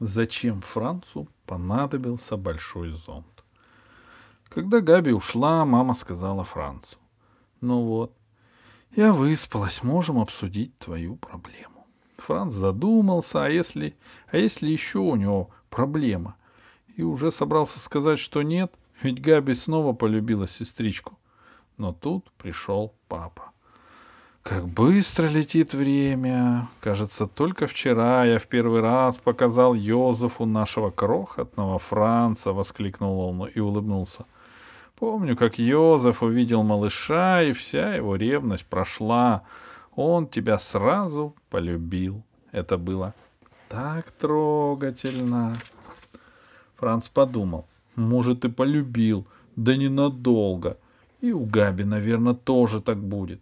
зачем Францу понадобился большой зонт. Когда Габи ушла, мама сказала Францу. «Ну вот, я выспалась, можем обсудить твою проблему». Франц задумался, а если, а если еще у него проблема? И уже собрался сказать, что нет, ведь Габи снова полюбила сестричку. Но тут пришел папа. Как быстро летит время. Кажется, только вчера я в первый раз показал Йозефу нашего крохотного Франца, воскликнул он и улыбнулся. Помню, как Йозеф увидел малыша, и вся его ревность прошла. Он тебя сразу полюбил. Это было так трогательно. Франц подумал, может, и полюбил, да ненадолго. И у Габи, наверное, тоже так будет.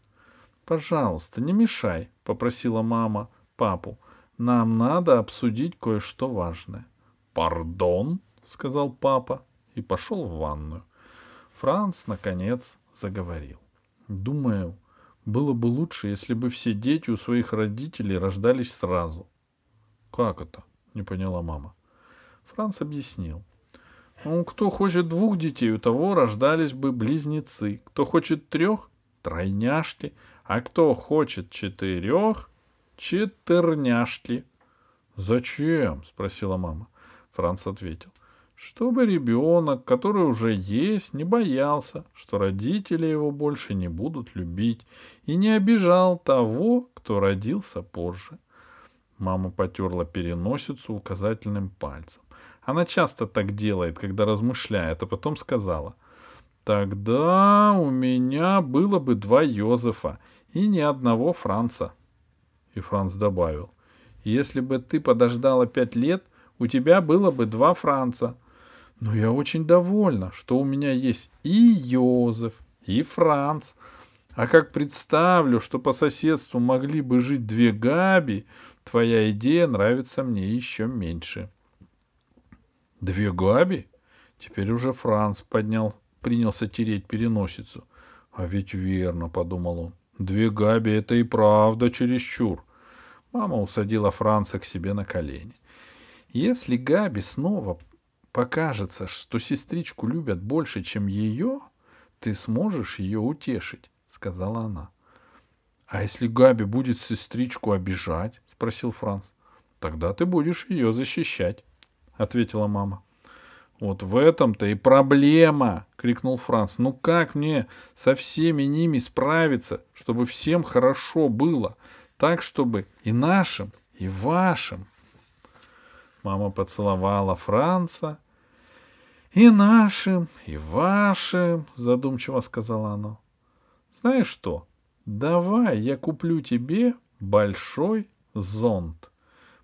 «Пожалуйста, не мешай», — попросила мама папу. «Нам надо обсудить кое-что важное». «Пардон», — сказал папа и пошел в ванную. Франц, наконец, заговорил. «Думаю, было бы лучше, если бы все дети у своих родителей рождались сразу». «Как это?» — не поняла мама. Франц объяснил. Ну, кто хочет двух детей, у того рождались бы близнецы. Кто хочет трех — тройняшки. А кто хочет четырех — четырняшки. «Зачем?» — спросила мама. Франц ответил. Чтобы ребенок, который уже есть, не боялся, что родители его больше не будут любить, и не обижал того, кто родился позже. Мама потерла переносицу указательным пальцем. Она часто так делает, когда размышляет, а потом сказала. Тогда у меня было бы два Йозефа и ни одного Франца. И Франц добавил. Если бы ты подождала пять лет, у тебя было бы два Франца. Но я очень довольна, что у меня есть и Йозеф, и Франц. А как представлю, что по соседству могли бы жить две Габи, твоя идея нравится мне еще меньше. Две Габи? Теперь уже Франц поднял принялся тереть переносицу. А ведь верно, подумал он. Две Габи — это и правда чересчур. Мама усадила Франца к себе на колени. Если Габи снова покажется, что сестричку любят больше, чем ее, ты сможешь ее утешить, — сказала она. — А если Габи будет сестричку обижать? — спросил Франц. — Тогда ты будешь ее защищать, — ответила мама. — вот в этом-то и проблема, крикнул Франц. Ну как мне со всеми ними справиться, чтобы всем хорошо было, так чтобы и нашим, и вашим. Мама поцеловала Франца. И нашим, и вашим, задумчиво сказала она. Знаешь что? Давай я куплю тебе большой зонт.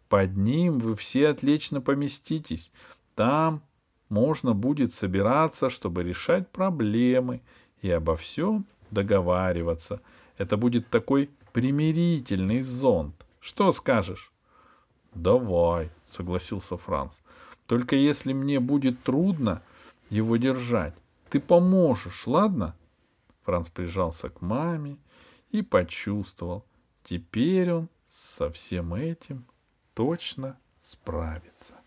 Под ним вы все отлично поместитесь. Там можно будет собираться, чтобы решать проблемы и обо всем договариваться. Это будет такой примирительный зонт. Что скажешь? Давай, согласился Франц. Только если мне будет трудно его держать, ты поможешь, ладно? Франц прижался к маме и почувствовал, теперь он со всем этим точно справится.